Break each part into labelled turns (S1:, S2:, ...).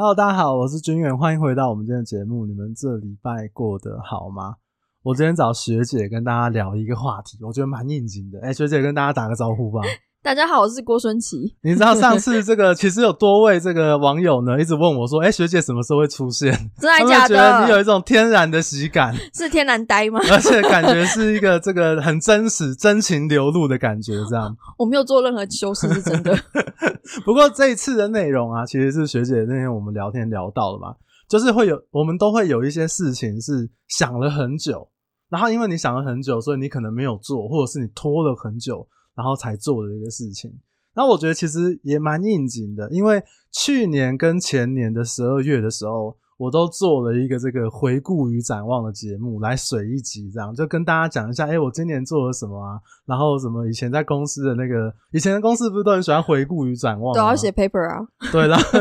S1: Hello，大家好，我是君远，欢迎回到我们今天的节目。你们这礼拜过得好吗？我今天找学姐跟大家聊一个话题，我觉得蛮应景的。哎、学姐跟大家打个招呼吧。
S2: 大家好，我是郭孙琪。
S1: 你知道上次这个 其实有多位这个网友呢，一直问我说：“哎、欸，学姐什么时候会出现？”
S2: 真的假的？
S1: 觉得你有一种天然的喜感，
S2: 是天然呆吗？
S1: 而且感觉是一个这个很真实、真情流露的感觉，这样。
S2: 我没有做任何修饰，是真的。
S1: 不过这一次的内容啊，其实是学姐那天我们聊天聊到的嘛，就是会有我们都会有一些事情是想了很久，然后因为你想了很久，所以你可能没有做，或者是你拖了很久。然后才做的一个事情，那我觉得其实也蛮应景的，因为去年跟前年的十二月的时候，我都做了一个这个回顾与展望的节目，来水一集，这样就跟大家讲一下，哎，我今年做了什么啊？然后什么以前在公司的那个，以前的公司不是都很喜欢回顾与展望，
S2: 都要写 paper 啊？
S1: 对，然后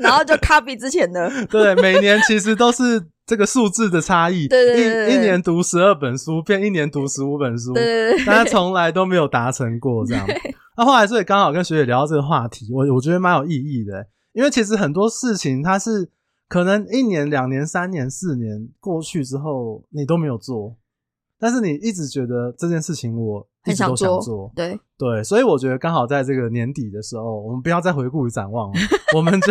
S2: 然后就 copy 之前的，
S1: 对，每年其实都是。这个数字的差异，
S2: 对对对对对，
S1: 一一年读十二本书，变一年读十五本书，对对对对，但他从来都没有达成过这样。那后来所以刚好跟学姐聊到这个话题，我我觉得蛮有意义的，因为其实很多事情它是可能一年、两年、三年、四年过去之后，你都没有做。但是你一直觉得这件事情我一直都想做，
S2: 对。
S1: 对，所以我觉得刚好在这个年底的时候，我们不要再回顾与展望了，我们就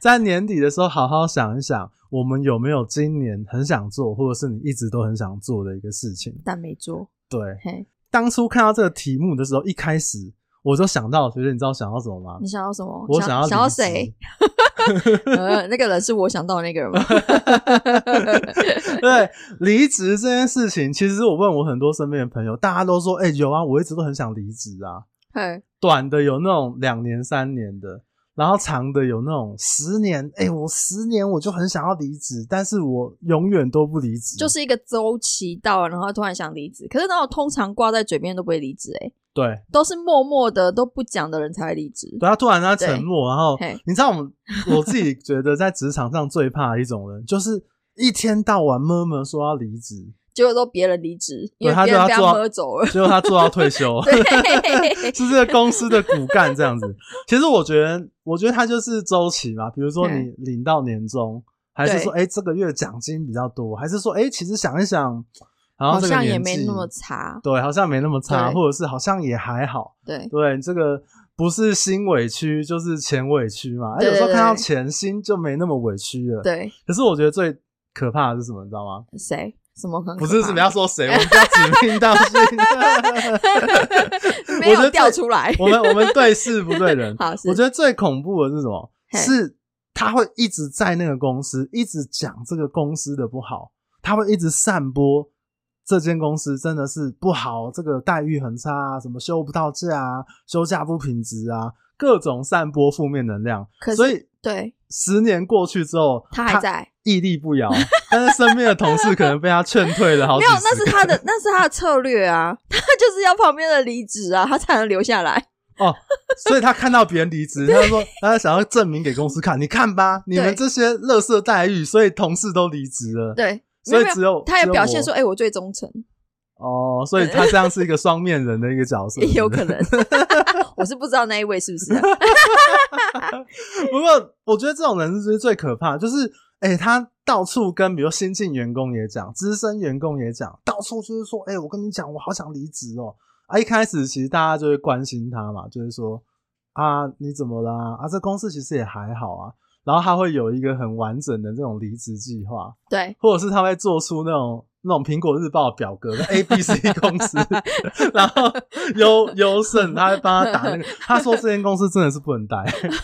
S1: 在年底的时候好好想一想，我们有没有今年很想做，或者是你一直都很想做的一个事情，
S2: 但没做。
S1: 对，当初看到这个题目的时候，一开始我就想到，学姐你知道想到什么吗？
S2: 你想要什么？
S1: 我想要
S2: 想要谁？呃，那个人是我想到的那个人吗？
S1: 对，离职这件事情，其实我问我很多身边的朋友，大家都说，哎、欸，有啊，我一直都很想离职啊。
S2: 嘿
S1: 短的有那种两年、三年的，然后长的有那种十年。哎、欸，我十年我就很想要离职，但是我永远都不离职。
S2: 就是一个周期到了，然后突然想离职。可是那种通常挂在嘴边都不会离职，哎。
S1: 对，
S2: 都是默默的都不讲的人才会离职。
S1: 对，他突然他沉默，然后你知道我们我自己觉得在职场上最怕的一种人，就是一天到晚默默说要离职，
S2: 结果都别人离职，因为别人被他喝走了，
S1: 结果他做到退休，是这个公司的骨干这样子。其实我觉得，我觉得他就是周期嘛，比如说你领到年终，还是说哎这个月奖金比较多，还是说哎其实想一想。
S2: 好像也没那么差，
S1: 对，好像没那么差，或者是好像也还好，
S2: 对
S1: 对，这个不是心委屈就是钱委屈嘛，对对对，有时候看到钱心就没那么委屈了，对。可是我觉得最可怕的是什么，你知道吗？
S2: 谁？什么可能？
S1: 不是什么要说谁，我们不要指名道姓，
S2: 没有调出来。
S1: 我们我们对事不对人。
S2: 好，
S1: 我觉得最恐怖的是什么？是他会一直在那个公司一直讲这个公司的不好，他会一直散播。这间公司真的是不好，这个待遇很差啊，什么休不到假啊，休假不品质啊，各种散播负面能量。
S2: 可
S1: 以，
S2: 对，
S1: 十年过去之后，
S2: 他还在
S1: 屹立不摇，但是身边的同事可能被他劝退了好。没有，
S2: 那是他的，那是他的策略啊，他就是要旁边的离职啊，他才能留下来。
S1: 哦，所以他看到别人离职，他就说他想要证明给公司看，你看吧，你们这些垃圾待遇，所以同事都离职了。
S2: 对。
S1: 所以只有
S2: 他也表现说：“哎、欸，我最忠诚。”
S1: 哦，所以他这样是一个双面人的一个角色
S2: 有可能，我是不知道那一位是不是。
S1: 不过我觉得这种人是最可怕，就是哎、欸，他到处跟比如新进员工也讲，资深员工也讲，到处就是说：“哎、欸，我跟你讲，我好想离职哦。”啊，一开始其实大家就会关心他嘛，就是说：“啊，你怎么啦？啊，这公司其实也还好啊。”然后他会有一个很完整的这种离职计划，
S2: 对，
S1: 或者是他会做出那种那种苹果日报表格的 A B C 公司，然后优优胜他会帮他打那个，他说这间公司真的是不能待，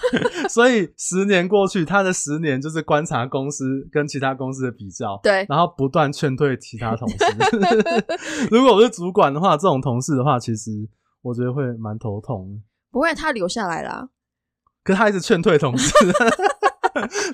S1: 所以十年过去，他的十年就是观察公司跟其他公司的比较，
S2: 对，
S1: 然后不断劝退其他同事。如果我是主管的话，这种同事的话，其实我觉得会蛮头痛。
S2: 不会，他留下来啦，
S1: 可是他一直劝退同事。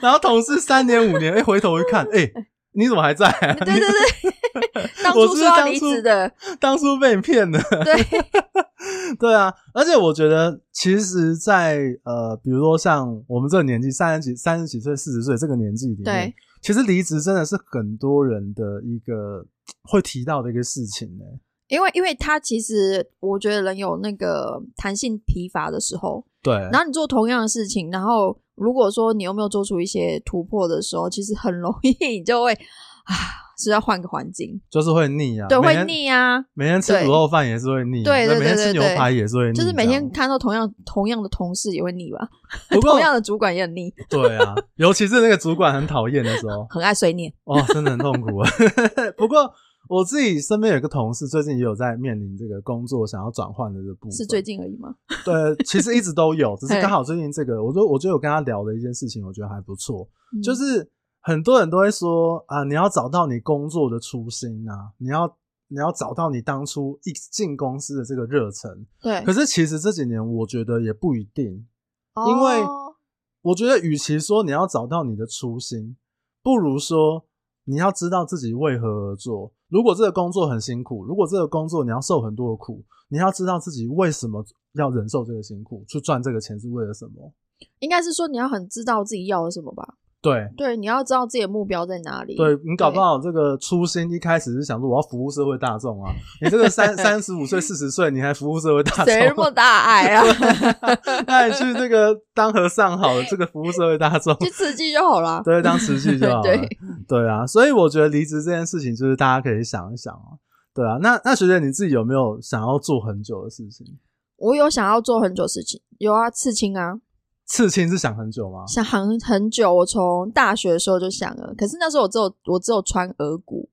S1: 然后同事三年五年，哎、欸，回头一看，哎、欸，你怎么还在、啊？
S2: 对对对，当初说要离职的，
S1: 当初被你骗的。
S2: 对，
S1: 对啊，而且我觉得，其实在，在呃，比如说像我们这个年纪，三十几、三十几岁、四十岁这个年纪里面，
S2: 对，
S1: 其实离职真的是很多人的一个会提到的一个事情呢。
S2: 因为因为他其实我觉得人有那个弹性疲乏的时候，
S1: 对。
S2: 然后你做同样的事情，然后如果说你又没有做出一些突破的时候，其实很容易你就会啊。是要换个环境，
S1: 就是会腻啊，
S2: 对，会腻啊。
S1: 每天吃卤肉饭也是会腻，
S2: 对对对对，
S1: 每天吃牛排也是会腻，
S2: 就是每天看到同样同样的同事也会腻吧？
S1: 不过
S2: 同样的主管也很腻。
S1: 对啊，尤其是那个主管很讨厌的时候，
S2: 很爱碎念，
S1: 哦，真的很痛苦啊。不过我自己身边有一个同事，最近也有在面临这个工作想要转换的这部分，
S2: 是最近而已吗？
S1: 对，其实一直都有，只是刚好最近这个，我就我觉得我跟他聊的一件事情，我觉得还不错，嗯、就是。很多人都会说啊，你要找到你工作的初心啊，你要你要找到你当初一进公司的这个热忱。
S2: 对。
S1: 可是其实这几年我觉得也不一定，因为我觉得与其说你要找到你的初心，不如说你要知道自己为何而做。如果这个工作很辛苦，如果这个工作你要受很多的苦，你要知道自己为什么要忍受这个辛苦，去赚这个钱是为了什么？应该是说你要很知道自己要的什么吧。对
S2: 对，你要知道自己的目标在哪里。
S1: 对，你搞不好这个初心一开始是想说我要服务社会大众啊，你这个三 三十五岁、四十岁你还服务社会大众，
S2: 谁那么大爱啊？
S1: 那你去这个当和尚好了，这个服务社会大众，
S2: 去慈济就好了。
S1: 对，当慈济就好了。对对啊，所以我觉得离职这件事情，就是大家可以想一想啊。对啊，那那学姐你自己有没有想要做很久的事情？
S2: 我有想要做很久事情，有啊，刺青啊。
S1: 刺青是想很久吗？
S2: 想很很久，我从大学的时候就想了，可是那时候我只有我只有穿耳骨，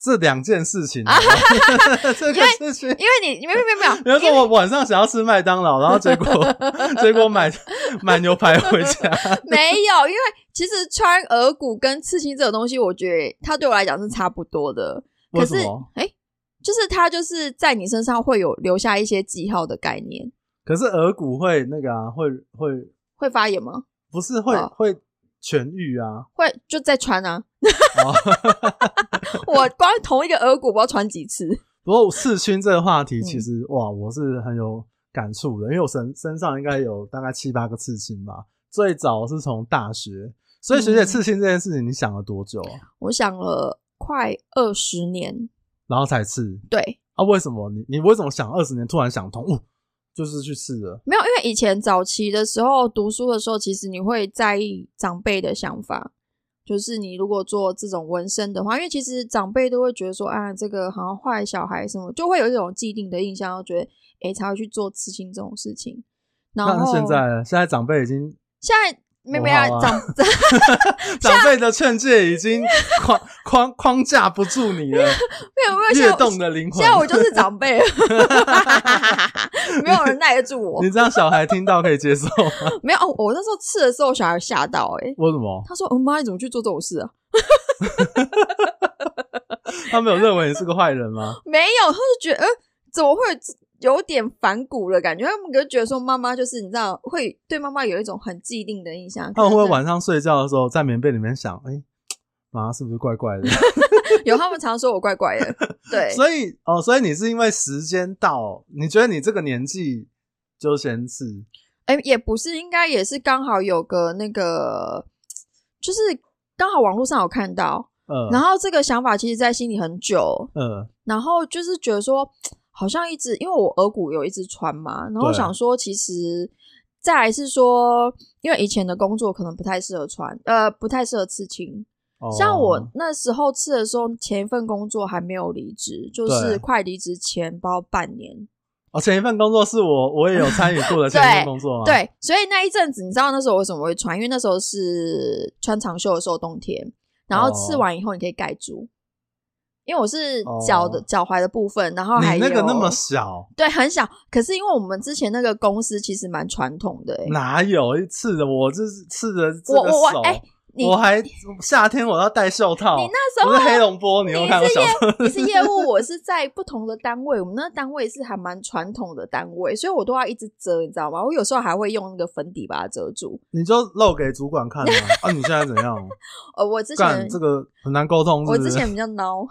S1: 这两件事情，这个事情，
S2: 因为你没有没有没有，
S1: 比如 说我晚上想要吃麦当劳，然后结果 结果买买牛排回家，
S2: 没有，因为其实穿耳骨跟刺青这种东西，我觉得它对我来讲是差不多的，可是哎、欸，就是它就是在你身上会有留下一些记号的概念。
S1: 可是耳骨会那个啊，会会
S2: 会发炎吗？
S1: 不是，会、哦、会痊愈啊，
S2: 会就再穿啊。哦、我光同一个耳骨，不知道穿几次。
S1: 不过刺青这个话题，其实、嗯、哇，我是很有感触的，因为我身身上应该有大概七八个刺青吧。最早是从大学，所以学姐刺青这件事情，你想了多久啊？
S2: 我想了快二十年，
S1: 然后才刺。
S2: 对
S1: 啊，为什么你你为什么想二十年突然想通？哦就是去试的，
S2: 没有，因为以前早期的时候读书的时候，其实你会在意长辈的想法。就是你如果做这种纹身的话，因为其实长辈都会觉得说，啊，这个好像坏小孩什么，就会有一种既定的印象，觉得哎、欸，才会去做刺青这种事情。然后
S1: 那现在，现在长辈已经
S2: 现在。没没啊，长
S1: 长辈的劝诫已经框框框架不住你了，没
S2: 有没有，跃
S1: 动的灵魂。
S2: 现在我就是长辈，没有人耐得住我。
S1: 你这样小孩听到可以接受吗？
S2: 没有，我那时候吃的时候，小孩吓到哎、欸。
S1: 为什么？
S2: 他说：“我，妈，你怎么去做这种事啊？”
S1: 他没有认为你是个坏人吗？
S2: 没有，他就觉得，呃，怎么会？有点反骨的感觉，他们就觉得说妈妈就是你知道，会对妈妈有一种很既定的印象。
S1: 他们会晚上睡觉的时候在棉被里面想，哎、欸，妈妈是不是怪怪的？
S2: 有，他们常说我怪怪的。对，
S1: 所以哦，所以你是因为时间到，你觉得你这个年纪就先刺？
S2: 哎、欸，也不是，应该也是刚好有个那个，就是刚好网络上有看到，嗯，然后这个想法其实在心里很久，嗯，然后就是觉得说。好像一直，因为我耳骨有一直穿嘛，然后想说，其实再来是说，因为以前的工作可能不太适合穿，呃，不太适合刺青。哦。像我那时候刺的时候，前一份工作还没有离职，就是快离职前，包半年。
S1: 哦，前一份工作是我我也有参与过的 前一份工作吗？
S2: 对，对，所以那一阵子，你知道那时候为什么会穿？因为那时候是穿长袖的时候，冬天，然后刺完以后你可以盖住。因为我是脚的脚踝、oh, 的部分，然后还有
S1: 你那个那么小，
S2: 对，很小。可是因为我们之前那个公司其实蛮传统的、欸，哪
S1: 有一次的？我就是刺的。我我哎。我还夏天我要戴袖套。
S2: 你那时候
S1: 我是黑龙波，你有看我小
S2: 你？你是业务，我是在不同的单位。我们那个单位是还蛮传统的单位，所以我都要一直遮，你知道吗？我有时候还会用那个粉底把它遮住。
S1: 你就露给主管看啊？啊，你现在怎样？
S2: 呃，我之前
S1: 这个很难沟通是是。
S2: 我之前比较孬。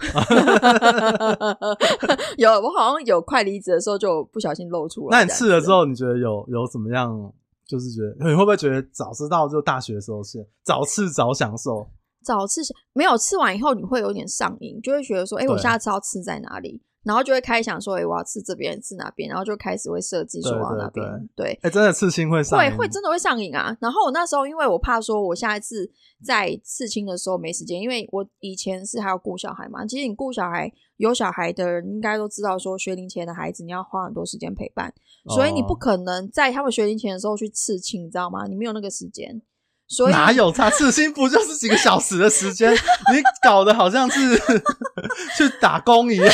S2: 有，我好像有快离职的时候就不小心露出来。
S1: 那你刺了之后，你觉得有有怎么样？就是觉得 你会不会觉得早知道就大学的时候是早吃早享受，
S2: 早吃没有吃完以后你会有点上瘾，就会觉得说，哎、欸，我下次要吃在哪里？然后就会开始想说，哎、欸，我要刺这边，刺哪边，然后就开始会设计说我要哪边。对，哎、
S1: 欸，真的刺青会上瘾，
S2: 会会真的会上瘾啊。然后我那时候，因为我怕说我下一次在刺青的时候没时间，因为我以前是还要顾小孩嘛。其实你顾小孩，有小孩的人应该都知道，说学龄前的孩子你要花很多时间陪伴，所以你不可能在他们学龄前的时候去刺青，你知道吗？你没有那个时间。所以
S1: 哪有差？刺青不就是几个小时的时间？你搞得好像是 去打工一样，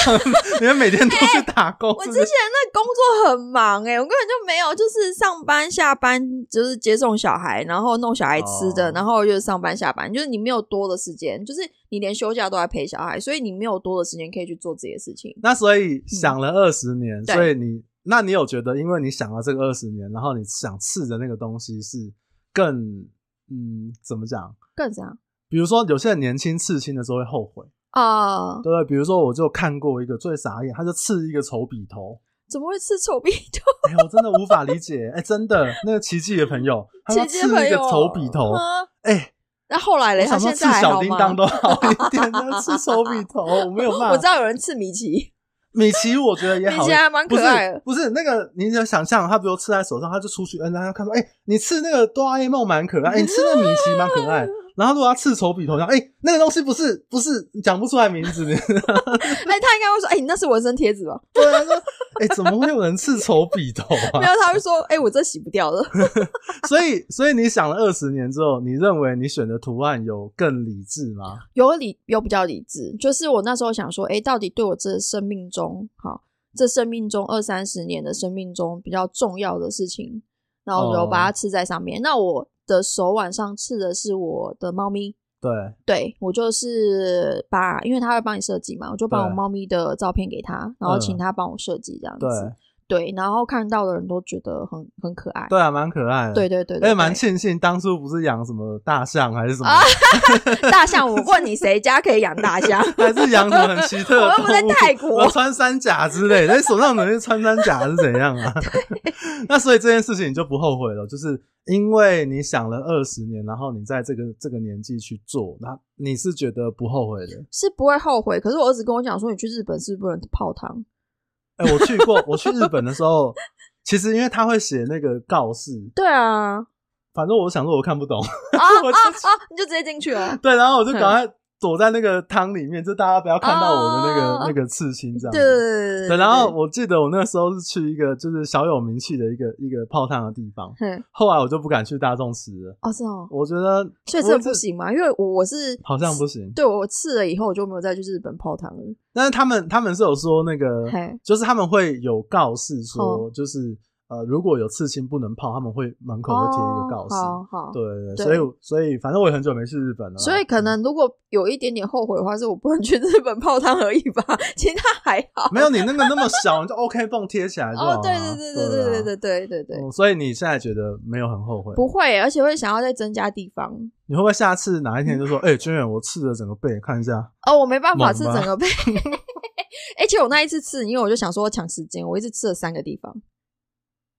S1: 你们每天都去打工。欸、
S2: 我之前那工作很忙诶、欸、我根本就没有，就是上班下班，就是接送小孩，然后弄小孩吃的，哦、然后就是上班下班，就是你没有多的时间，就是你连休假都在陪小孩，所以你没有多的时间可以去做这些事情。
S1: 那所以想了二十年，嗯、所以你那你有觉得，因为你想了这个二十年，然后你想刺的那个东西是更。嗯，怎么讲？
S2: 更怎样？
S1: 比如说，有些人年轻刺青的时候会后悔
S2: 啊，
S1: 对不对？比如说，我就看过一个最傻眼，他就刺一个丑笔头。
S2: 怎么会刺丑笔头？
S1: 哎、欸，我真的无法理解。哎、欸，真的，那个奇迹的朋友，他要刺一个丑笔头。哎、欸，
S2: 那后来嘞？他现在
S1: 刺小叮当都好一点，那 刺丑笔头，我没有办法。
S2: 我知道有人刺米奇。
S1: 米奇我觉得也好，
S2: 米奇还蛮可爱的。
S1: 不是，不是那个，你就想象他，比如吃在手上，他就出去，嗯，然后看说，哎、欸，你吃那个哆啦 A 梦蛮可爱，欸、你吃那个米奇蛮可爱。然后如果他刺丑笔头像，哎、欸，那个东西不是不是讲不出来名字，哎、欸，他应
S2: 该会说，哎、那是纹身贴纸吧？
S1: 对他，说，哎、欸，怎么会有人刺丑笔头啊？
S2: 没有，他会说，哎、欸，我这洗不掉了。
S1: 所以，所以你想了二十年之后，你认为你选的图案有更理智吗？
S2: 有理，有比较理智。就是我那时候想说，哎、欸，到底对我这生命中，好。这生命中二三十年的生命中比较重要的事情，然后我把它刺在上面。Oh. 那我的手腕上刺的是我的猫咪，
S1: 对，
S2: 对我就是把，因为他会帮你设计嘛，我就把我猫咪的照片给他，然后请他帮我设计这样子。对。然后看到的人都觉得很很可爱。
S1: 对啊，蛮可爱的。
S2: 对对对，对，
S1: 哎，蛮庆幸当初不是养什么大象还是什么。
S2: 大象，我问你，谁家可以养大象？
S1: 还是养什么很奇特的？
S2: 我又不在泰国。
S1: 穿山甲之类，那手上能是穿山甲是怎样啊？那所以这件事情你就不后悔了，就是因为你想了二十年，然后你在这个这个年纪去做，那你是觉得不后悔的？
S2: 是不会后悔。可是我儿子跟我讲说，你去日本是不能泡汤。
S1: 哎、欸，我去过，我去日本的时候，其实因为他会写那个告示，
S2: 对啊，
S1: 反正我想说我看不懂，
S2: 啊啊，啊，你就直接进去了，
S1: 对，然后我就赶快。躲在那个汤里面，就大家不要看到我的那个、oh, 那个刺青这样子。对，对，对，然后我记得我那个时候是去一个就是小有名气的一个一个泡汤的地方。嗯。后来我就不敢去大众吃了。哦，是哦。我觉得
S2: 确实不行嘛，因为我我是
S1: 好像不行。
S2: 对，我刺了以后，我就没有再去日本泡汤了。
S1: 但是他们他们是有说那个，就是他们会有告示说，就是。呃，如果有刺青不能泡，他们会门口会贴一个告示。
S2: 哦、好好，
S1: 对对，对，所以所以反正我也很久没去日本了。
S2: 所以可能如果有一点点后悔的话，是我不能去日本泡汤而已吧，其他还好。
S1: 没有你那个那么小，你就 OK 绷贴起来就好了。
S2: 哦，对对对对对对对对对
S1: 对。所以你现在觉得没有很后悔？
S2: 不会，而且会想要再增加地方。
S1: 你会不会下次哪一天就说，哎、嗯，军远、欸，我刺了整个背，看一下？
S2: 哦，我没办法刺整个背。而且我那一次刺，因为我就想说我抢时间，我一直刺了三个地方。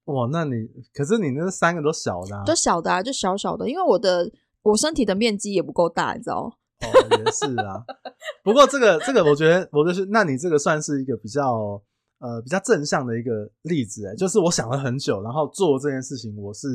S1: 哇，那你可是你那三个都小的，啊，
S2: 都小的啊，就小小的，因为我的我身体的面积也不够大，你知道？
S1: 哦，也是啊。不过这个这个，我觉得我就是，那你这个算是一个比较呃比较正向的一个例子哎，就是我想了很久，然后做这件事情，我是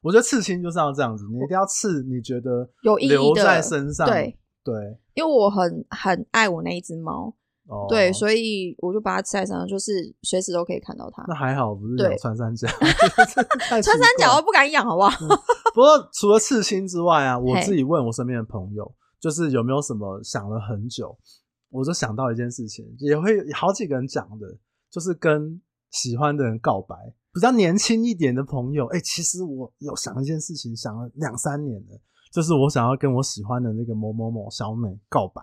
S1: 我觉得刺青就是要这样子，你一定要刺，你觉得有意义留在身上，
S2: 对
S1: 对，
S2: 因为我很很爱我那一只猫。Oh, 对，所以我就把它刺在身上，就是随时都可以看到它。
S1: 那还好，不是有穿山甲。
S2: 穿山甲我不敢养，好不好？
S1: 嗯、不过除了刺青之外啊，我自己问我身边的朋友，就是有没有什么想了很久，我就想到一件事情，也会有好几个人讲的，就是跟喜欢的人告白。比较年轻一点的朋友，哎、欸，其实我有想一件事情，想了两三年了，就是我想要跟我喜欢的那个某某某小美告白。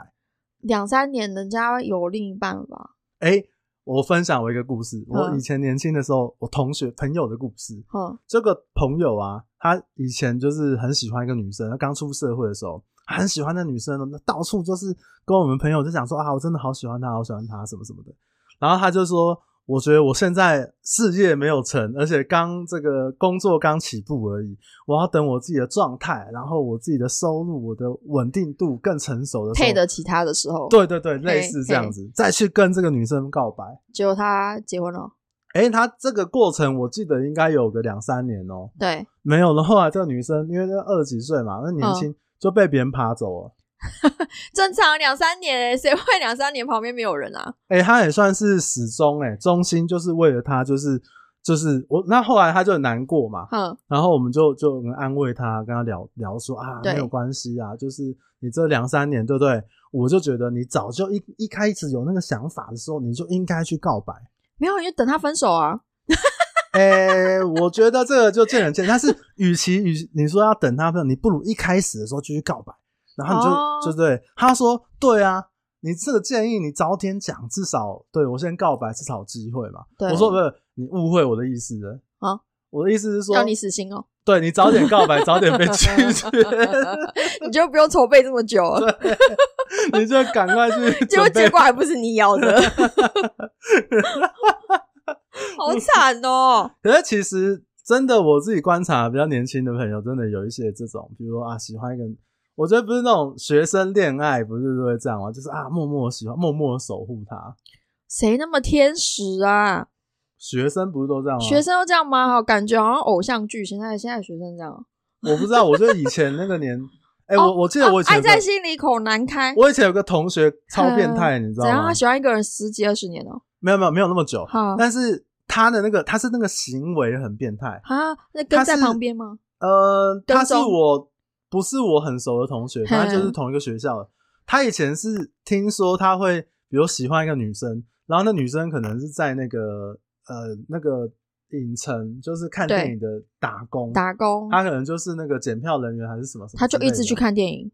S2: 两三年，人家有另一半了吧？
S1: 哎、欸，我分享我一个故事。我以前年轻的时候，我同学朋友的故事。嗯，这个朋友啊，他以前就是很喜欢一个女生。他刚出社会的时候，很喜欢那女生，那到处就是跟我们朋友就讲说啊，我真的好喜欢她，好喜欢她，什么什么的。然后他就说，我觉得我现在事业没有成，而且刚这个工作刚起步而已，我要等我自己的状态，然后我自己的收入、我的稳定度更成熟的时候，
S2: 配得起他的时候，
S1: 对对对，类似这样子，再去跟这个女生告白。
S2: 结果他结婚了。
S1: 哎、欸，他这个过程我记得应该有个两三年哦、喔。
S2: 对，没
S1: 有了。后来这个女生因为那二十几岁嘛，那年轻就被别人爬走了。
S2: 正常两三年，谁会两三年旁边没有人啊？
S1: 哎、欸，他也算是始终哎，中心就是为了他，就是就是我。那后来他就很难过嘛，嗯，然后我们就就安慰他，跟他聊聊说啊，没有关系啊，就是你这两三年，对不对？我就觉得你早就一一开始有那个想法的时候，你就应该去告白。
S2: 没有，你就等他分手啊。
S1: 哎、欸，我觉得这个就见仁见智。但是，与其与你说要等他分手，你不如一开始的时候就去告白。然后你就、哦、就对他说：“对啊，你这个建议你早点讲，至少对我先告白，至少有机会嘛。”我说：“不是，你误会我的意思了啊！我的意思是说，
S2: 要你死心哦。
S1: 对你早点告白，早点被拒绝，
S2: 你就不用筹备这么久了。
S1: 你就赶快去，
S2: 结果结果还不是你要的，好惨哦！
S1: 可是其实真的，我自己观察比较年轻的朋友，真的有一些这种，比如说啊，喜欢一个。我觉得不是那种学生恋爱，不是都会这样吗？就是啊，默默喜欢，默默守护他。
S2: 谁那么天使啊？
S1: 学生不是都这样吗？
S2: 学生都这样吗？好，感觉好像偶像剧。现在现在学生这样，
S1: 我不知道。我觉得以前那个年，哎、欸，我我记得我以前、哦、爱
S2: 在心里口难开。
S1: 我以前有个同学超变态，你知道吗？
S2: 怎样？他喜欢一个人十几二十年哦？
S1: 没有没有没有那么久。但是他的那个他是那个行为很变态
S2: 啊。那跟在旁边吗？
S1: 呃，他是我。不是我很熟的同学，反正就是同一个学校的。他以前是听说他会，比如喜欢一个女生，然后那女生可能是在那个呃那个影城，就是看电影的打工，
S2: 打工。
S1: 他可能就是那个检票人员还是什么什么，
S2: 他就一直去看电影。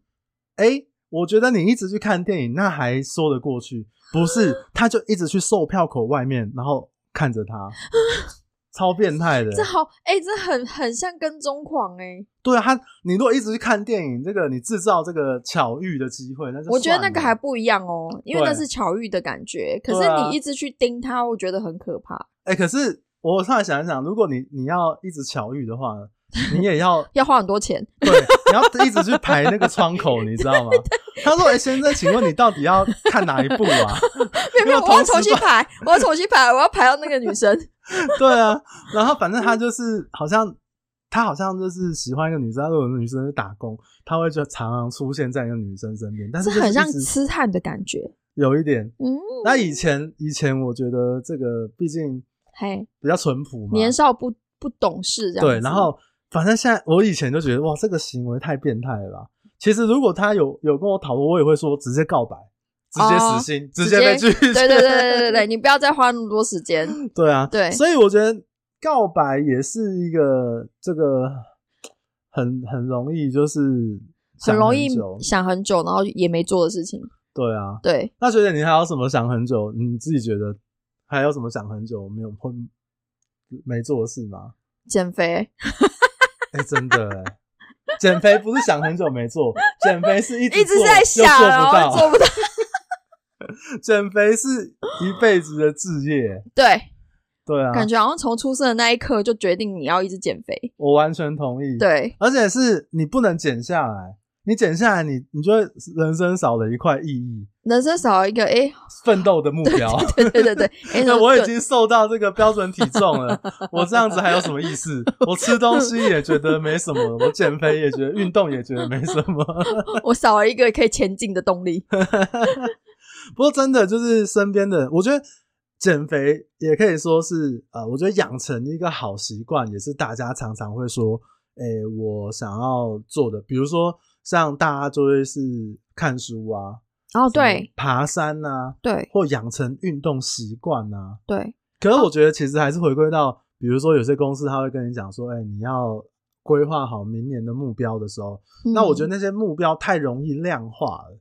S1: 哎、欸，我觉得你一直去看电影，那还说得过去。不是，他就一直去售票口外面，然后看着他。超变态的，
S2: 这好哎、欸，这很很像跟踪狂哎、欸。
S1: 对啊，他你如果一直去看电影，这个你制造这个巧遇的机会，那就我
S2: 觉得那个还不一样哦、喔，因为那是巧遇的感觉。可是你一直去盯他，我觉得很可怕。哎、欸，
S1: 可是我上来想一想，如果你你要一直巧遇的话，你也要
S2: 要花很多钱。
S1: 对，你要一直去排那个窗口，你知道吗？他说：“哎、欸，先生，请问你到底要看哪一部啊？”
S2: 没 有没有，我要重新排，我要重新排，我要排到那个女生。
S1: 对啊，然后反正他就是好像他好像就是喜欢一个女生，如果女生是打工，他会就常常出现在一个女生身边，但是，是
S2: 很像痴汉的感觉，
S1: 有一点。嗯，那以前以前我觉得这个毕竟嘿比较淳朴嘛，
S2: 年少不不懂事这样。
S1: 对，然后反正现在我以前就觉得哇，这个行为太变态了吧。其实如果他有有跟我讨论，我也会说直接告白。直接死心，哦、直接被拒绝。
S2: 对对对对对对，你不要再花那么多时间。
S1: 对啊，
S2: 对，
S1: 所以我觉得告白也是一个这个很很容易，就是很，
S2: 很容易想很久，然后也没做的事情。
S1: 对啊，
S2: 对。
S1: 那学姐，你还有什么想很久？你自己觉得还有什么想很久没有会没做的事吗？
S2: 减肥。
S1: 哎、欸，真的减肥不是想很久没做，减肥是一直
S2: 一直在想，做不到，做不到。
S1: 减肥是一辈子的志业，
S2: 对，
S1: 对啊，
S2: 感觉好像从出生的那一刻就决定你要一直减肥。
S1: 我完全同意，
S2: 对，
S1: 而且是你不能减下来，你减下来你，你你就会人生少了一块意义，
S2: 人生少了一个哎
S1: 奋斗的目标。
S2: 对对对对，因为
S1: 我已经瘦到这个标准体重了，我这样子还有什么意思？我吃东西也觉得没什么，我减肥也觉得运动也觉得没什么，
S2: 我少了一个可以前进的动力。
S1: 不过真的就是身边的，我觉得减肥也可以说是呃，我觉得养成一个好习惯也是大家常常会说，诶、欸，我想要做的，比如说像大家就会是看书啊，
S2: 哦对，
S1: 爬山啊，
S2: 对，
S1: 或养成运动习惯啊，
S2: 对。
S1: 可是我觉得其实还是回归到，比如说有些公司他会跟你讲说，哎、欸，你要规划好明年的目标的时候，嗯，那我觉得那些目标太容易量化了。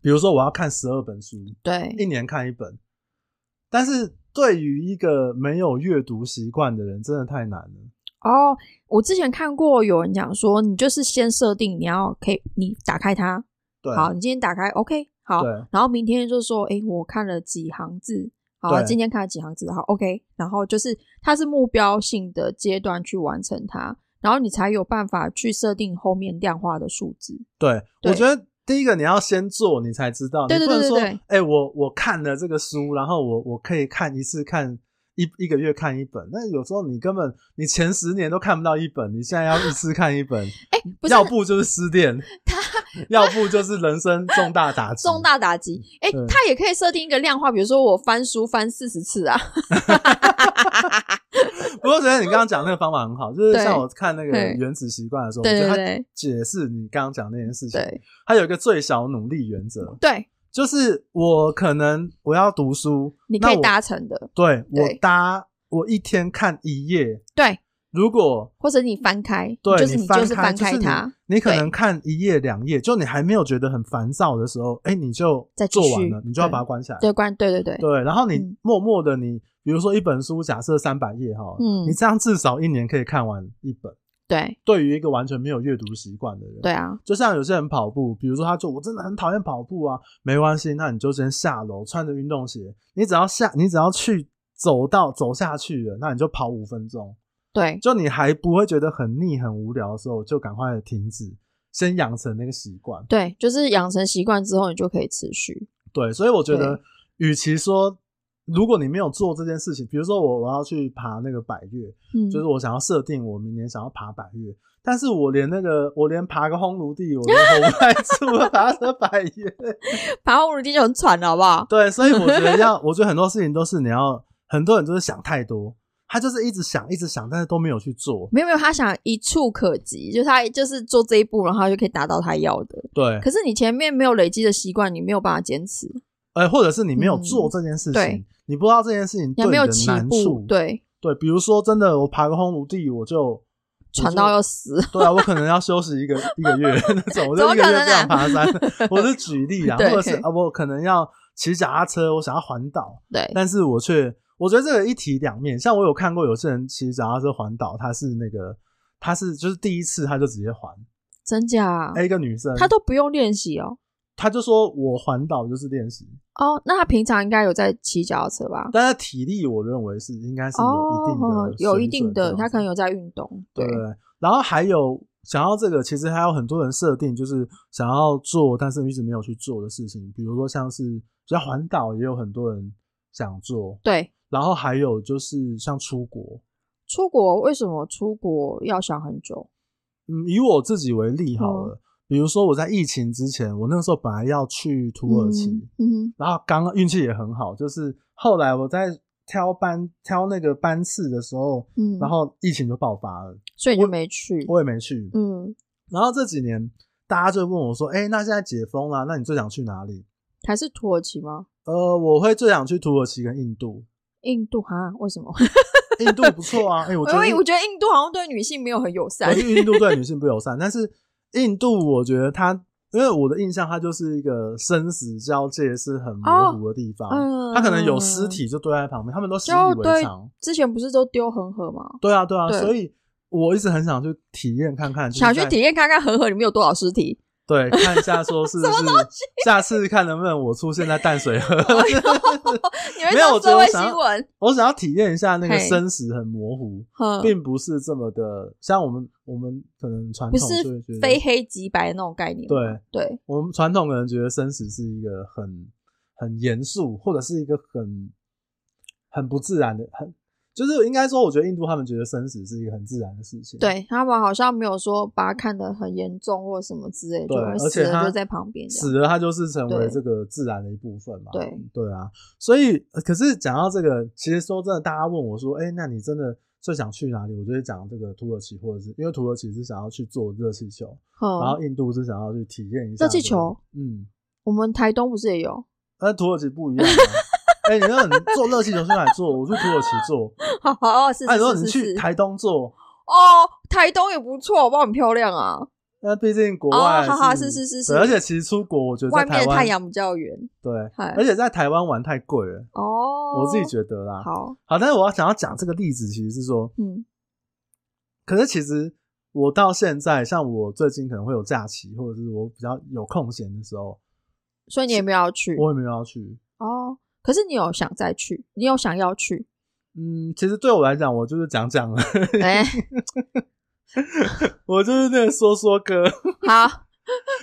S1: 比如说，我要看十二本书，
S2: 对，
S1: 一年看一本。但是对于一个没有阅读习惯的人，真的太难了。
S2: 哦，我之前看过有人讲说，你就是先设定你要可以，你打开它，对，好，你今天打开，OK，好，然后明天就说，哎，我看了几行字，好，今天看了几行字，好，OK，然后就是它是目标性的阶段去完成它，然后你才有办法去设定后面量化的数字。
S1: 对，对我觉得第一个你要先做，你才知道，对对对对，哎、欸，我我看了这个书，然后我我可以看一次看。一一个月看一本，那有时候你根本你前十年都看不到一本，你现在要一次看一本，哎、欸，不，要不就是失恋，他要不就是人生重大打击，
S2: 重大打击。哎、欸，他也可以设定一个量化，比如说我翻书翻四十次啊。
S1: 不过，觉得你刚刚讲那个方法很好，就是像我看那个原子习惯的时候，我觉得他解释你刚刚讲那件事情，他有一个最小努力原则，
S2: 对。
S1: 就是我可能我要读书，
S2: 你可以搭成的。
S1: 对，我搭我一天看一页。
S2: 对，
S1: 如果
S2: 或者你翻开，
S1: 对，
S2: 就是你就是
S1: 翻
S2: 开它，
S1: 你可能看一页两页，就你还没有觉得很烦躁的时候，哎，你就做完了，你就要把它关起来。
S2: 对，关，对对对
S1: 对。然后你默默的，你比如说一本书，假设三百页哈，嗯，你这样至少一年可以看完一本。
S2: 对，
S1: 对于一个完全没有阅读习惯的人，
S2: 对啊，就
S1: 像有些人跑步，比如说他就我真的很讨厌跑步啊，没关系，那你就先下楼，穿着运动鞋，你只要下，你只要去走到走下去了，那你就跑五分钟，
S2: 对，
S1: 就你还不会觉得很腻很无聊的时候，就赶快停止，先养成那个习惯，
S2: 对，就是养成习惯之后，你就可以持续，
S1: 对，所以我觉得，与其说。如果你没有做这件事情，比如说我我要去爬那个百岳，嗯，就是我想要设定我明年想要爬百岳，但是我连那个我连爬个烘炉地我都 hold 不太住，爬这百岳，
S2: 爬烘炉地就很喘了，好不好？
S1: 对，所以我觉得要，我觉得很多事情都是你要，很多人就是想太多，他就是一直想一直想，但是都没有去做。
S2: 没有没有，他想一触可及，就是他就是做这一步，然后就可以达到他要的。
S1: 对，
S2: 可是你前面没有累积的习惯，你没有办法坚持。
S1: 呃，或者是你没有做这件事情。嗯你不知道这件事情对你的难处，
S2: 对
S1: 对，比如说真的，我爬个荒炉地，我就
S2: 喘到要死。
S1: 对啊，我可能要休息一个一个月 那种，我就一个月这样爬山。我是举例啊，或者是啊，我可能要骑脚踏车，我想要环岛，
S2: 对，但
S1: 是我却我觉得这个一体两面。像我有看过有些人骑脚踏车环岛，他是那个他是就是第一次他就直接环，
S2: 真假？
S1: 哎一个女生，
S2: 她都不用练习哦。
S1: 他就说：“我环岛就是练习
S2: 哦，那他平常应该有在骑脚踏车吧？
S1: 但是体力，我认为是应该是有一定的、哦，
S2: 有一定的，他可能有在运动。对，对，
S1: 然后还有想要这个，其实还有很多人设定，就是想要做，但是一直没有去做的事情，比如说像是像环岛，也有很多人想做。
S2: 对，
S1: 然后还有就是像出国，
S2: 出国为什么出国要想很久？
S1: 嗯，以我自己为例好了。嗯比如说我在疫情之前，我那个时候本来要去土耳其，嗯，嗯然后刚运气也很好，就是后来我在挑班挑那个班次的时候，嗯，然后疫情就爆发了，
S2: 所以就没去，
S1: 我，我也没去，嗯。然后这几年大家就问我说：“哎、欸，那现在解封了，那你最想去哪里？
S2: 还是土耳其吗？”
S1: 呃，我会最想去土耳其跟印度。
S2: 印度哈？为什么？
S1: 印度不错啊，哎、欸，我觉得
S2: 我觉得印度好像对女性没有很友善，
S1: 我觉得印度对女性不友善，但是。印度，我觉得它，因为我的印象，它就是一个生死交界是很模糊的地方。哦、嗯，它可能有尸体就堆在旁边，他们都习以为常。
S2: 之前不是都丢恒河吗？
S1: 对啊，对啊，对，所以我一直很想去体验看看，
S2: 想去体验看看恒河里面有多少尸体。
S1: 对，看一下说是 不是下次看能不能我出现在淡水河。没有，我觉得我想要，我想要体验一下那个生死很模糊，并不是这么的像我们我们可能传统就会觉得
S2: 非黑即白的那种概念。
S1: 对
S2: 对，
S1: 我们传统可能觉得生死是一个很很严肃，或者是一个很很不自然的很。就是应该说，我觉得印度他们觉得生死是一个很自然的事情，
S2: 对他们好像没有说把它看得很严重或什么之类的，
S1: 对，
S2: 而且他就在旁边，
S1: 死了他就是成为这个自然的一部分嘛，
S2: 对
S1: 对啊，所以可是讲到这个，其实说真的，大家问我说，哎、欸，那你真的最想去哪里？我就会讲这个土耳其，或者是因为土耳其是想要去做热气球，嗯，然后印度是想要去体验一下热气
S2: 球，嗯，我们台东不是也有，
S1: 那土耳其不一样。哎、欸，你那你坐热气球去哪里坐？我去土耳其坐。
S2: 好好，是是是是。
S1: 哎，你说你去台东做？
S2: 哦，台东也不错，不知道很漂亮啊。
S1: 那毕竟国外是，
S2: 哦、好好是是是是。
S1: 而且其实出国，我觉得
S2: 外面太阳比较远。
S1: 对，而且在台湾玩太贵了。哦，我自己觉得啦。
S2: 好，
S1: 好，但是我要想要讲这个例子，其实是说，嗯，可是其实我到现在，像我最近可能会有假期，或者是我比较有空闲的时候，
S2: 所以你也没有要去，
S1: 我也没有要去。
S2: 哦。可是你有想再去，你有想要去？
S1: 嗯，其实对我来讲，我就是讲讲了。哎、欸，我就是那个说说哥。
S2: 好，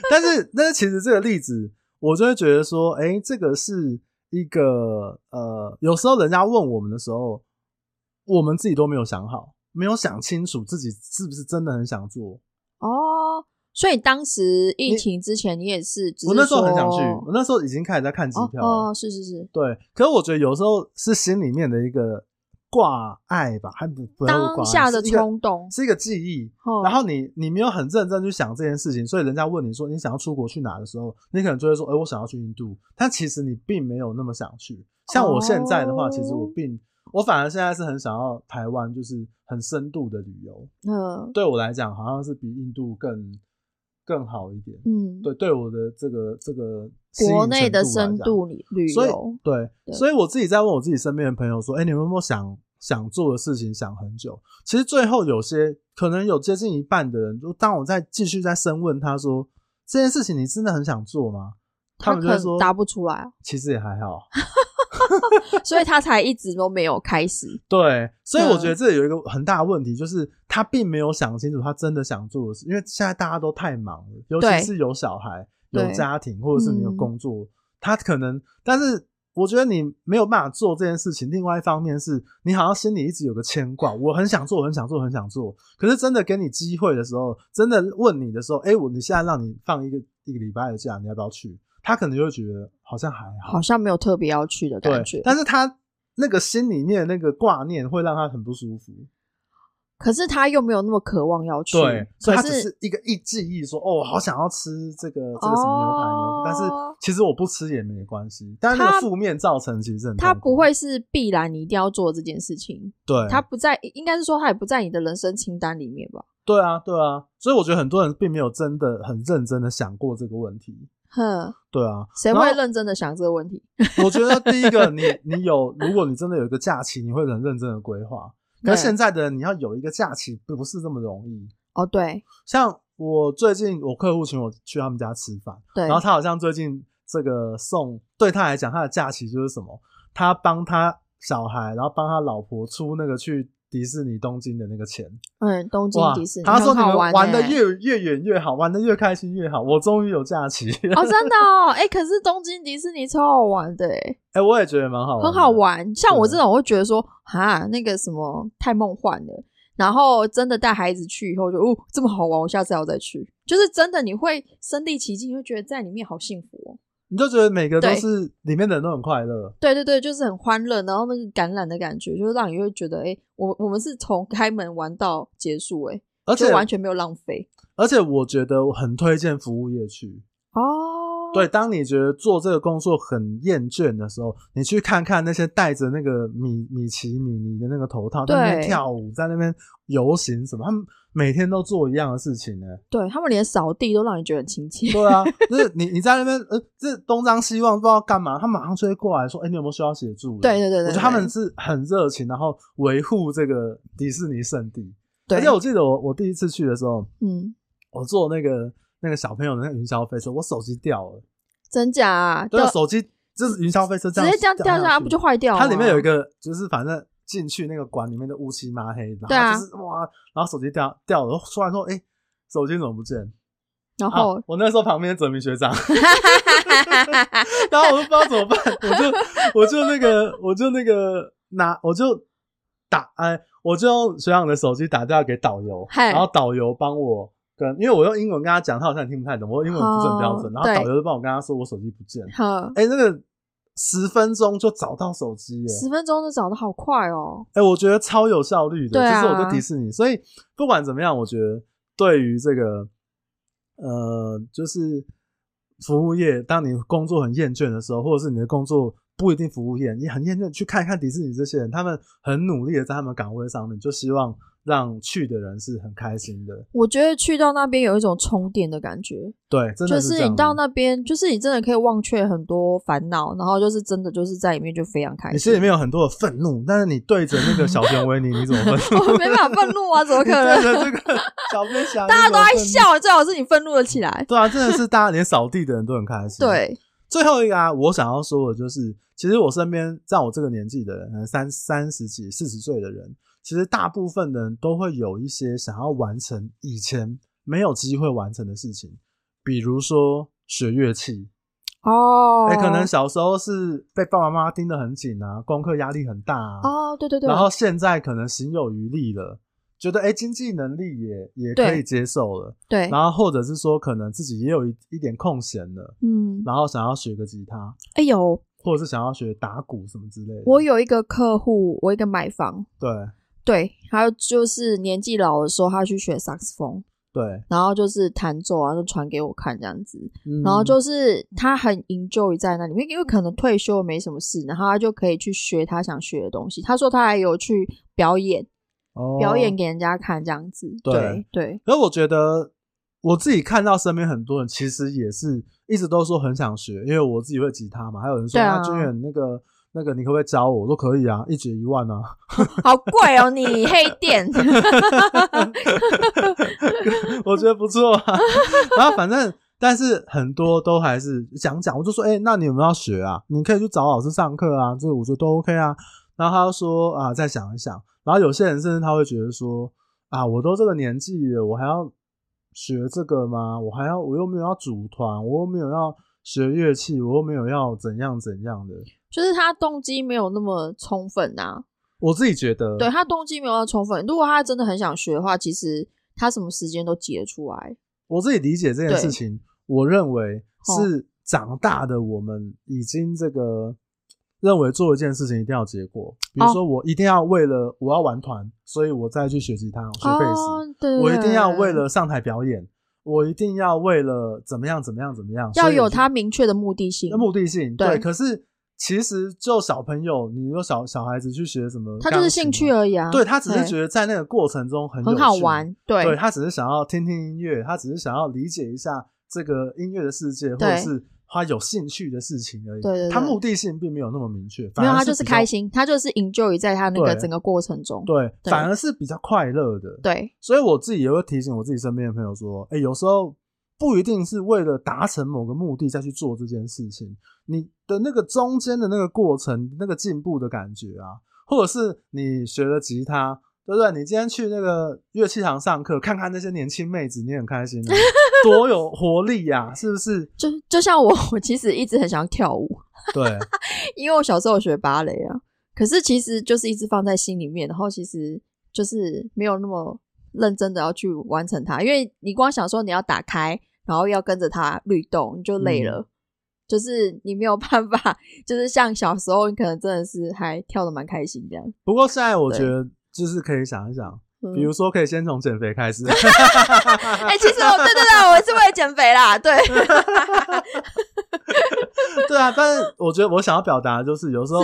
S1: 但是但是其实这个例子，我就会觉得说，哎、欸，这个是一个呃，有时候人家问我们的时候，我们自己都没有想好，没有想清楚自己是不是真的很想做。
S2: 哦。所以当时疫情之前，你也是，
S1: 我那时候很想去，我那时候已经开始在看机票
S2: 哦。哦，是是是，
S1: 对。可是我觉得有时候是心里面的一个挂碍吧，还不不
S2: 当下的冲动
S1: 是，是一个记忆。哦、然后你你没有很认真去想这件事情，所以人家问你说你想要出国去哪的时候，你可能就会说，哎、欸，我想要去印度。但其实你并没有那么想去。像我现在的话，哦、其实我并我反而现在是很想要台湾，就是很深度的旅游。嗯，对我来讲，好像是比印度更。更好一点，嗯，对，对我的这个这个
S2: 国内的深度旅旅游，
S1: 所以对，对，所以我自己在问我自己身边的朋友说，哎、欸，你们有没有想想做的事情想很久？其实最后有些可能有接近一半的人，就当我再继续再深问他说，这件事情你真的很想做吗？他们就说
S2: 答不出来，
S1: 其实也还好。
S2: 所以他才一直都没有开始。
S1: 对，所以我觉得这有一个很大的问题，就是他并没有想清楚他真的想做的事。因为现在大家都太忙了，尤其是有小孩、有家庭，或者是你有工作，他可能。但是我觉得你没有办法做这件事情。另外一方面是你好像心里一直有个牵挂，我很想做，我很想做，很想做。可是真的给你机会的时候，真的问你的时候，哎，我你现在让你放一个一个礼拜的假，你要不要去？他可能就会觉得好像还好，
S2: 好像没有特别要去的感觉。
S1: 但是他那个心里面那个挂念会让他很不舒服。
S2: 可是他又没有那么渴望要去，
S1: 对，所以他只是一个一记忆说，哦，好想要吃这个这个什么牛排牛、哦，但是其实我不吃也没关系。但是那个负面造成其实很
S2: 他不会是必然你一定要做这件事情。
S1: 对，
S2: 他不在，应该是说他也不在你的人生清单里面吧？
S1: 对啊，对啊。所以我觉得很多人并没有真的很认真的想过这个问题。
S2: 哼，
S1: 对啊，
S2: 谁会认真的想这个问题？
S1: 我觉得第一个，你你有，如果你真的有一个假期，你会很认真的规划。可是现在的人，你要有一个假期，不是这么容易。
S2: 哦，对。
S1: 像我最近，我客户请我去他们家吃饭，
S2: 对。
S1: 然后他好像最近这个送，对他来讲，他的假期就是什么？他帮他小孩，然后帮他老婆出那个去。迪士尼东京的那个钱，
S2: 嗯，东京迪士尼，
S1: 他说你们玩的越越远越好，玩的越开心越好。我终于有假期
S2: 哦，真的哦，哎、欸，可是东京迪士尼超好玩的，哎，
S1: 哎，我也觉得蛮好玩，
S2: 很好玩。像我这种，我会觉得说，哈，那个什么太梦幻了。然后真的带孩子去以后就，就哦，这么好玩，我下次要再去。就是真的，你会身临其境，你会觉得在里面好幸福哦。
S1: 你就觉得每个都是里面的人都很快乐，
S2: 对对对，就是很欢乐，然后那个感染的感觉，就是让你会觉得，哎、欸，我我们是从开门玩到结束、欸，哎，而且完全没有浪费。
S1: 而且我觉得我很推荐服务业去
S2: 哦。
S1: 对，当你觉得做这个工作很厌倦的时候，你去看看那些戴着那个米米奇米妮的那个头套，在那边跳舞，在那边游行什么，他们。每天都做一样的事情呢？
S2: 对，他们连扫地都让你觉得很亲切。
S1: 对啊，就 是你你在那边呃，这东张西望不知道干嘛，他马上就会过来说：“哎、欸，你有没有需要协助？”
S2: 对对对对，
S1: 我觉得他们是很热情，然后维护这个迪士尼圣地。对，而且我记得我我第一次去的时候，嗯，我坐那个那个小朋友的那个云霄飞车，我手机掉了，
S2: 真假啊？
S1: 对，手机就是云霄飞车这样
S2: 直接这样掉下来，不就坏掉了？
S1: 它里面有一个，就是反正。进去那个馆里面的乌漆嘛黑，然后就是、啊、哇，然后手机掉掉了，突然说：“哎、欸，手机怎么不见？”
S2: 然后、啊、
S1: 我那时候旁边哲明学长，然后我都不知道怎么办，我就我就那个我就那个拿我就打哎，我就用学长的手机打电话给导游，然后导游帮我跟，因为我用英文跟他讲，他好像也听不太懂，我英文不是很标准，然后导游就帮我跟他说我手机不见了，哎、欸，那个。十分钟就找到手机耶！
S2: 十分钟就找得好快哦！
S1: 哎、欸，我觉得超有效率的。对啊，其实我对迪士尼，所以不管怎么样，我觉得对于这个呃，就是服务业，当你工作很厌倦的时候，或者是你的工作不一定服务业，你很厌倦，去看一看迪士尼这些人，他们很努力的在他们岗位上面，就希望。让去的人是很开心的。
S2: 我觉得去到那边有一种充电的感觉。
S1: 对，真的是。
S2: 就是你到那边，就是你真的可以忘却很多烦恼，然后就是真的就是在里面就非常开心。
S1: 你心里面有很多的愤怒，但是你对着那个小熊维尼，你怎么愤怒？
S2: 我没办法愤怒啊，怎么可能？
S1: 这个小飞侠，
S2: 大家都在笑，最好是你愤怒了起来。
S1: 对啊，真的是大家连扫地的人都很开心。
S2: 对。
S1: 最后一个啊，我想要说的就是，其实我身边在我这个年纪的人，三三十几、四十岁的人，其实大部分的人都会有一些想要完成以前没有机会完成的事情，比如说学乐器。
S2: 哦，
S1: 哎、可能小时候是被爸爸妈妈盯得很紧啊，功课压力很大啊。
S2: 哦，对对对。
S1: 然后现在可能行有余力了，觉得哎、欸，经济能力也也可以接受了。
S2: 对。
S1: 然后或者是说，可能自己也有一一点空闲了，嗯。然后想要学个吉他，
S2: 哎呦，
S1: 或者是想要学打鼓什么之类的。
S2: 我有一个客户，我一个买房，
S1: 对
S2: 对，还有就是年纪老的时候，他去学萨克斯风。
S1: 对，
S2: 然后就是弹奏啊，就传给我看这样子。嗯、然后就是他很 enjoy 在那里面，因为可能退休没什么事，然后他就可以去学他想学的东西。他说他还有去表演，哦、表演给人家看这样子。对对。可
S1: 是我觉得我自己看到身边很多人其实也是一直都说很想学，因为我自己会吉他嘛。还有人说他军远那个。那个你可不可以教我？我说可以啊，一节一万啊，
S2: 好贵哦，你黑店，
S1: 我觉得不错啊。然后反正，但是很多都还是讲讲，我就说，哎、欸，那你有没有要学啊？你可以去找老师上课啊，这个我觉得都 OK 啊。然后他就说啊，再想一想。然后有些人甚至他会觉得说，啊，我都这个年纪了，我还要学这个吗？我还要，我又没有要组团，我又没有要学乐器，我又没有要怎样怎样的。
S2: 就是他动机没有那么充分呐、啊，
S1: 我自己觉得，
S2: 对他动机没有那么充分。如果他真的很想学的话，其实他什么时间都挤得出来。
S1: 我自己理解这件事情，我认为是长大的我们已经这个认为做一件事情一定要结果。比如说，我一定要为了我要玩团，所以我再去学吉他、学贝斯。
S2: 哦、对，
S1: 我一定要为了上台表演，我一定要为了怎么样、怎么样、怎么样，
S2: 要有他明确的目的性。
S1: 目的性，对，对可是。其实就小朋友，你说小小孩子去学什么？
S2: 他就是兴趣而已啊。
S1: 对，他只是觉得在那个过程中很
S2: 很好玩。对，
S1: 对他只是想要听听音乐，他只是想要理解一下这个音乐的世界，或者是他有兴趣的事情而已。对，对，对，他目的性并没有那么明确。
S2: 没有，他就是开心，他就是 enjoy 在他那个整个过程中。
S1: 对，对，反而是比较快乐的。
S2: 对，
S1: 所以我自己也会提醒我自己身边的朋友说：“哎，有时候。”不一定是为了达成某个目的再去做这件事情，你的那个中间的那个过程，那个进步的感觉啊，或者是你学了吉他，对不对？你今天去那个乐器堂上课，看看那些年轻妹子，你很开心啊，多有 活力呀，是不是？
S2: 就就像我，我其实一直很想要跳舞，
S1: 对，
S2: 因为我小时候学芭蕾啊，可是其实就是一直放在心里面，然后其实就是没有那么认真的要去完成它，因为你光想说你要打开。然后要跟着它律动，你就累了，嗯，就是你没有办法，就是像小时候，你可能真的是还跳的蛮开心这样。
S1: 不过现在我觉得就是可以想一想，比如说可以先从减肥开始。哎、
S2: 欸，其实我对对对，我是为了减肥啦，对。
S1: 对啊，但是我觉得我想要表达的就是，有时候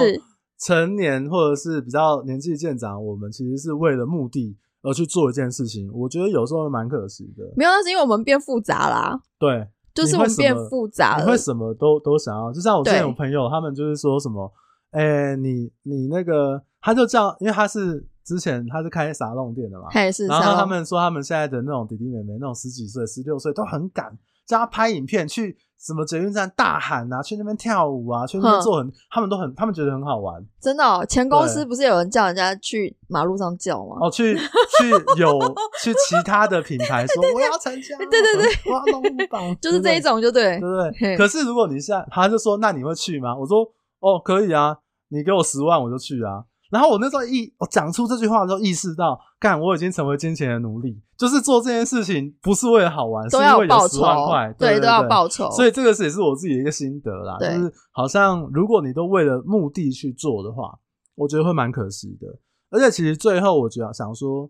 S1: 成年或者是比较年纪渐长，我们其实是为了目的。而去做一件事情，我觉得有时候蛮可惜的。
S2: 没有，那是因为我们变复杂啦。
S1: 对，
S2: 就是我们变复杂了。
S1: 你会什么都都想要，就像我之前有朋友，他们就是说什么，哎、欸，你你那个，他就这样，因为他是之前他是开沙龙店的嘛，
S2: 还是。
S1: 然后他们说他们现在的那种弟弟妹妹，那种十几岁、十六岁都很敢，叫他拍影片去。什么捷运站大喊啊，去那边跳舞啊，去那边做很，他们都很，他们觉得很好玩。真的哦，前公司不是有人叫人家去马路上叫吗？哦，去去有 去其他的品牌说我要参加，对对对，我要龙榜，就是这一种，就对，对不对？可是如果你现在，他就说，那你会去吗？我说，哦，可以啊，你给我十万，我就去啊。然后我那时候意我讲出这句话的时候，意识到，干，我已经成为金钱的奴隶，就是做这件事情不是为了好玩，是因为有十万块，对，都要报酬。所以这个是也是我自己的一个心得啦，就是好像如果你都为了目的去做的话，我觉得会蛮可惜的。而且其实最后我觉得想说，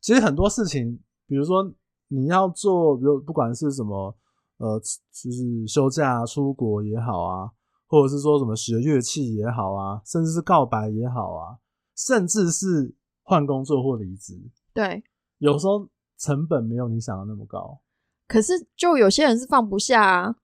S1: 其实很多事情，比如说你要做，比如不管是什么，呃，就是休假出国也好啊。或者是说什么学乐器也好啊，甚至是告白也好啊，甚至是换工作或离职，对，有时候成本没有你想的那么高。可是就有些人是放不下啊。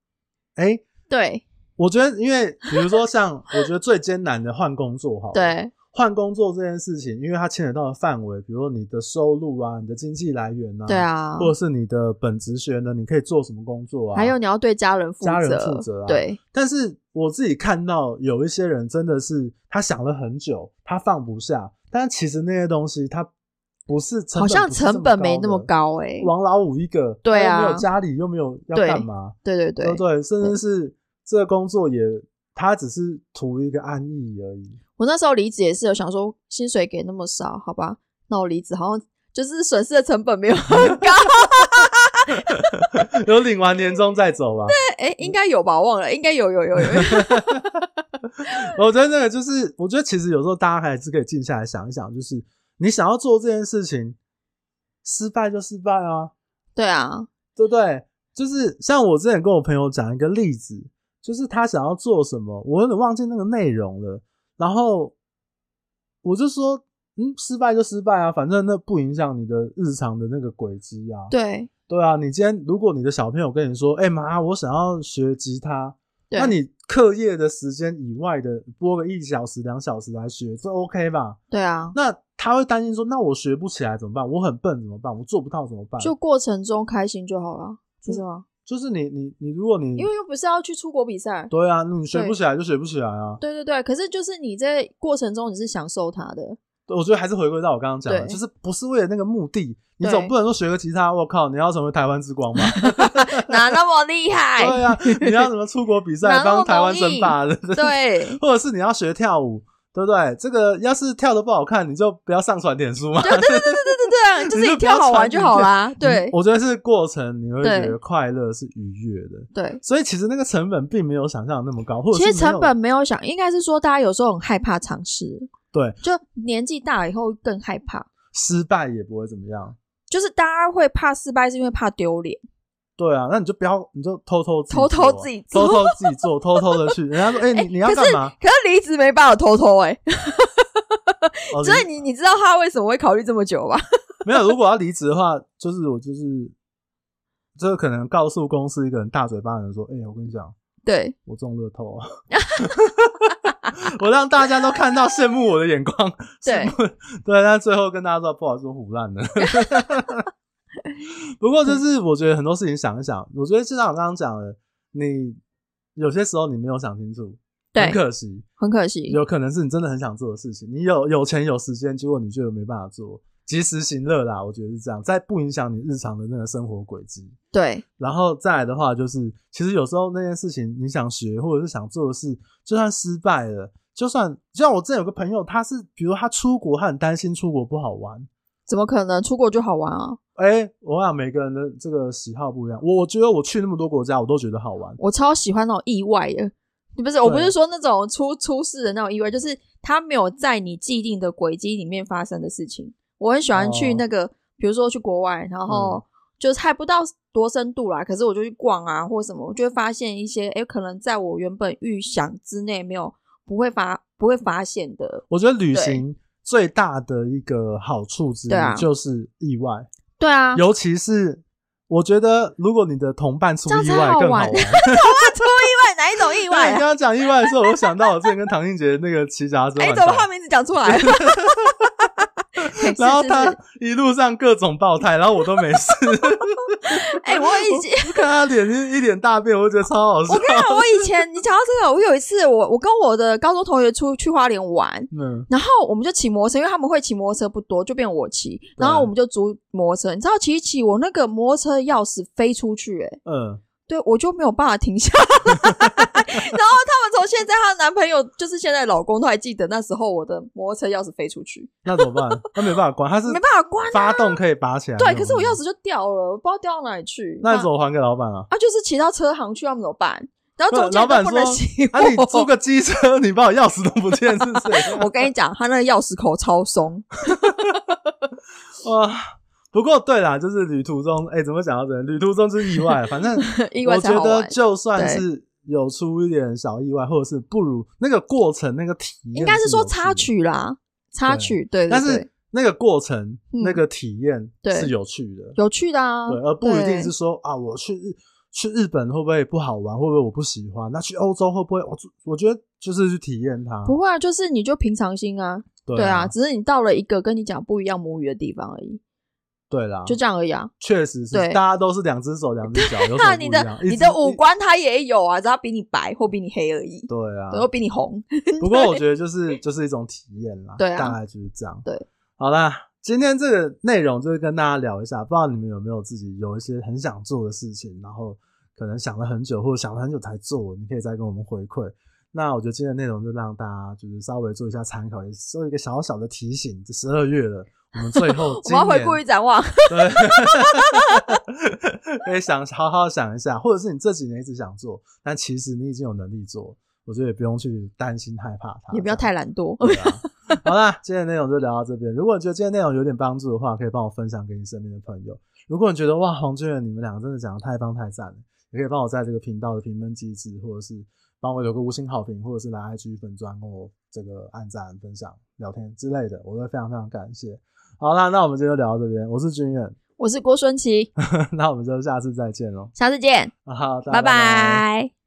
S1: 哎、欸，对，我觉得因为比如说像我觉得最艰难的换工作，好，对，换工作这件事情，因为它牵扯到的范围，比如说你的收入啊，你的经济来源啊，
S2: 对啊，
S1: 或者是你的本职学呢，你可以做什么工作啊？
S2: 还有你要对家人负责，
S1: 家人负责啊。
S2: 对。
S1: 但是我自己看到有一些人真的是他想了很久，他放不下，但其实那些东西他不是成本，
S2: 好像成本没那么高诶、欸。
S1: 王老五一个，
S2: 对啊，
S1: 没有家里又没有要干嘛？
S2: 对对对，
S1: 对对，甚至是这个工作也。他只是图一个安逸而已。
S2: 我那时候离职也是有想说，薪水给那么少，好吧，那我离职好像就是损失的成本没有很高。
S1: 有领完年终再走吧？
S2: 对，哎、欸，应该有吧？我忘了，应该有，有，有，有。
S1: 我觉得那个就是，我觉得其实有时候大家还是可以静下来想一想，就是你想要做这件事情，失败就失败啊。
S2: 对啊，
S1: 对不对？就是像我之前跟我朋友讲一个例子。就是他想要做什么，我有点忘记那个内容了。然后我就说，嗯，失败就失败啊，反正那不影响你的日常的那个轨迹啊。
S2: 对，
S1: 对啊，你今天如果你的小朋友跟你说，哎妈，我想要学吉他，那你课业的时间以外的播个一小时、两小时来学，这 OK 吧？
S2: 对啊。
S1: 那他会担心说，那我学不起来怎么办？我很笨怎么办？我做不到怎么办？
S2: 就过程中开心就好了，是吗？
S1: 就是你你你，如果你
S2: 因为又不是要去出国比赛，
S1: 对啊，你学不起来就学不起来啊。
S2: 对对对，可是就是你在过程中你是享受它的。
S1: 对，我觉得还是回归到我刚刚讲的，就是不是为了那个目的，你总不能说学个吉他，我靠，你要成为台湾之光吧？
S2: 哪那么厉害？
S1: 对啊，你要什么出国比赛帮台湾争霸的？
S2: 对，
S1: 或者是你要学跳舞。对不对？这个要是跳的不好看，你就不要上传点书嘛。对对对对对对对，就是你跳好玩就好啦。对，我觉得是过程，你会觉得快乐是愉悦的。对，所以其实那个成本并没有想象的那么高，或者
S2: 其实成本没有想，应该是说大家有时候很害怕尝试。
S1: 对，
S2: 就年纪大了以后更害怕
S1: 失败，也不会怎么样。
S2: 就是大家会怕失败，是因为怕丢脸。
S1: 对啊，那你就不要，你就偷偷
S2: 偷偷自己
S1: 偷偷自己做，偷偷的去。人家说，哎、欸，你你要干嘛？
S2: 可是离职没办法偷偷哎、欸，所以你你知道他为什么会考虑这么久吧？
S1: 没有，如果要离职的话，就是我就是，这个可能告诉公司一个人大嘴巴的人说，哎、欸，我跟你讲，
S2: 对
S1: 我中乐透啊，我让大家都看到羡慕我的眼光，对对，但最后跟大家说不好意思，我唬烂了。不过就是我觉得很多事情想一想，我觉得就像我刚刚讲的，你有些时候你没有想清楚，对，很可惜，
S2: 很可惜。
S1: 有可能是你真的很想做的事情，你有有钱有时间，结果你就没办法做，及时行乐啦。我觉得是这样，在不影响你日常的那个生活轨迹。
S2: 对，
S1: 然后再来的话，就是其实有时候那件事情你想学或者是想做的事，就算失败了，就算就像我之前有个朋友，他是比如他出国，他很担心出国不好玩，
S2: 怎么可能出国就好玩啊？
S1: 哎、欸，我想每个人的这个喜好不一样。我我觉得我去那么多国家，我都觉得好玩。
S2: 我超喜欢那种意外的，你不是？我不是说那种出出事的那种意外，就是他没有在你既定的轨迹里面发生的事情。我很喜欢去那个，哦、比如说去国外，然后就猜不到多深度啦。可是我就去逛啊，或什么，我就会发现一些，哎、欸，可能在我原本预想之内没有不会发不会发现的。
S1: 我觉得旅行最大的一个好处之一就是意外。
S2: 对啊，
S1: 尤其是我觉得，如果你的同伴出意外更好玩。同伴
S2: 出意外，哪一种意外、啊？
S1: 你刚刚讲意外的时候，我想到我之前跟唐英杰那个骑脚踏车。哎、
S2: 欸，怎么换名字讲出来？
S1: 然后他一路上各种爆胎，然后我都没事。
S2: 哎、欸，我以前
S1: 看他脸一一脸大便，我就觉得超好笑。
S2: 我跟你讲，我以前你讲到这个，我有一次我我跟我的高中同学出去花莲玩，嗯，然后我们就骑摩托车，因为他们会骑摩托车不多，就变我骑，然后我们就租摩托车。你知道骑一骑，我那个摩托车钥匙飞出去、欸，哎，嗯。对，我就没有办法停下来。然后他们从现在她的男朋友，就是现在老公，都还记得那时候我的摩托车钥匙飞出去。
S1: 那怎么办？他没办法关，他是
S2: 没办法关。
S1: 发动可以拔起来。
S2: 对，可是我钥匙就掉了，我不知道掉到哪里去。
S1: 那你怎么还给老板啊？
S2: 啊，就是骑到车行去，要怎么办？然后中间都不能骑。
S1: 啊，你租个机车，你把我钥匙都不见，是谁？
S2: 我跟你讲，他那个钥匙口超松。
S1: 哇！不过对啦，就是旅途中，哎、欸，怎么讲到这？旅途中是意外，反正 我觉得就算是有出一点小意外，或者是不如那个过程那个体验，
S2: 应该是说插曲啦，插曲对，
S1: 但是那个过程、嗯、那个体验是有趣的，
S2: 有趣的啊，
S1: 对，而不一定是说啊，我去日去日本会不会不好玩？会不会我不喜欢？那去欧洲会不会？我我觉得就是去体验它。
S2: 不会啊，就是你就平常心啊。对啊，对啊，只是你到了一个跟你讲不一样母语的地方而已。
S1: 对啦，
S2: 就这样而已啊。
S1: 确实是，大家都是两只手两只脚，有什么不一样？
S2: 你的你的五官他也有啊，只要比你白或比你黑而已。
S1: 对啊，
S2: 或比你红。
S1: 不过我觉得就是就是一种体验啦。
S2: 对啊，
S1: 大概就是这样。
S2: 对，
S1: 好啦，今天这个内容就是跟大家聊一下，不知道你们有没有自己有一些很想做的事情，然后可能想了很久或者想了很久才做，你可以再跟我们回馈。那我觉得今天的内容就让大家就是稍微做一下参考，也做一个小小的提醒。这十二月了。我们最后，
S2: 我们要回顾与展望。
S1: 对，可以想好好想一下，或者是你这几年一直想做，但其实你已经有能力做，我觉得也不用去担心害怕它，
S2: 也不要太懒惰。
S1: 对啊，好啦，今天的内容就聊到这边。如果你觉得今天内容有点帮助的话，可以帮我分享给你身边的朋友。如果你觉得哇，黄俊远你们两个真的讲的太棒太赞了，也可以帮我在这个频道的评分机制，或者是帮我留个五星好评，或者是来 IG 粉专跟我这个按赞、分享、聊天之类的，我都会非常非常感谢。好啦，那我们今天就聊到这边。我是君远，
S2: 我是郭孙琪，
S1: 那我们就下次再见喽。
S2: 下次见，
S1: 好，
S2: 拜拜。拜拜。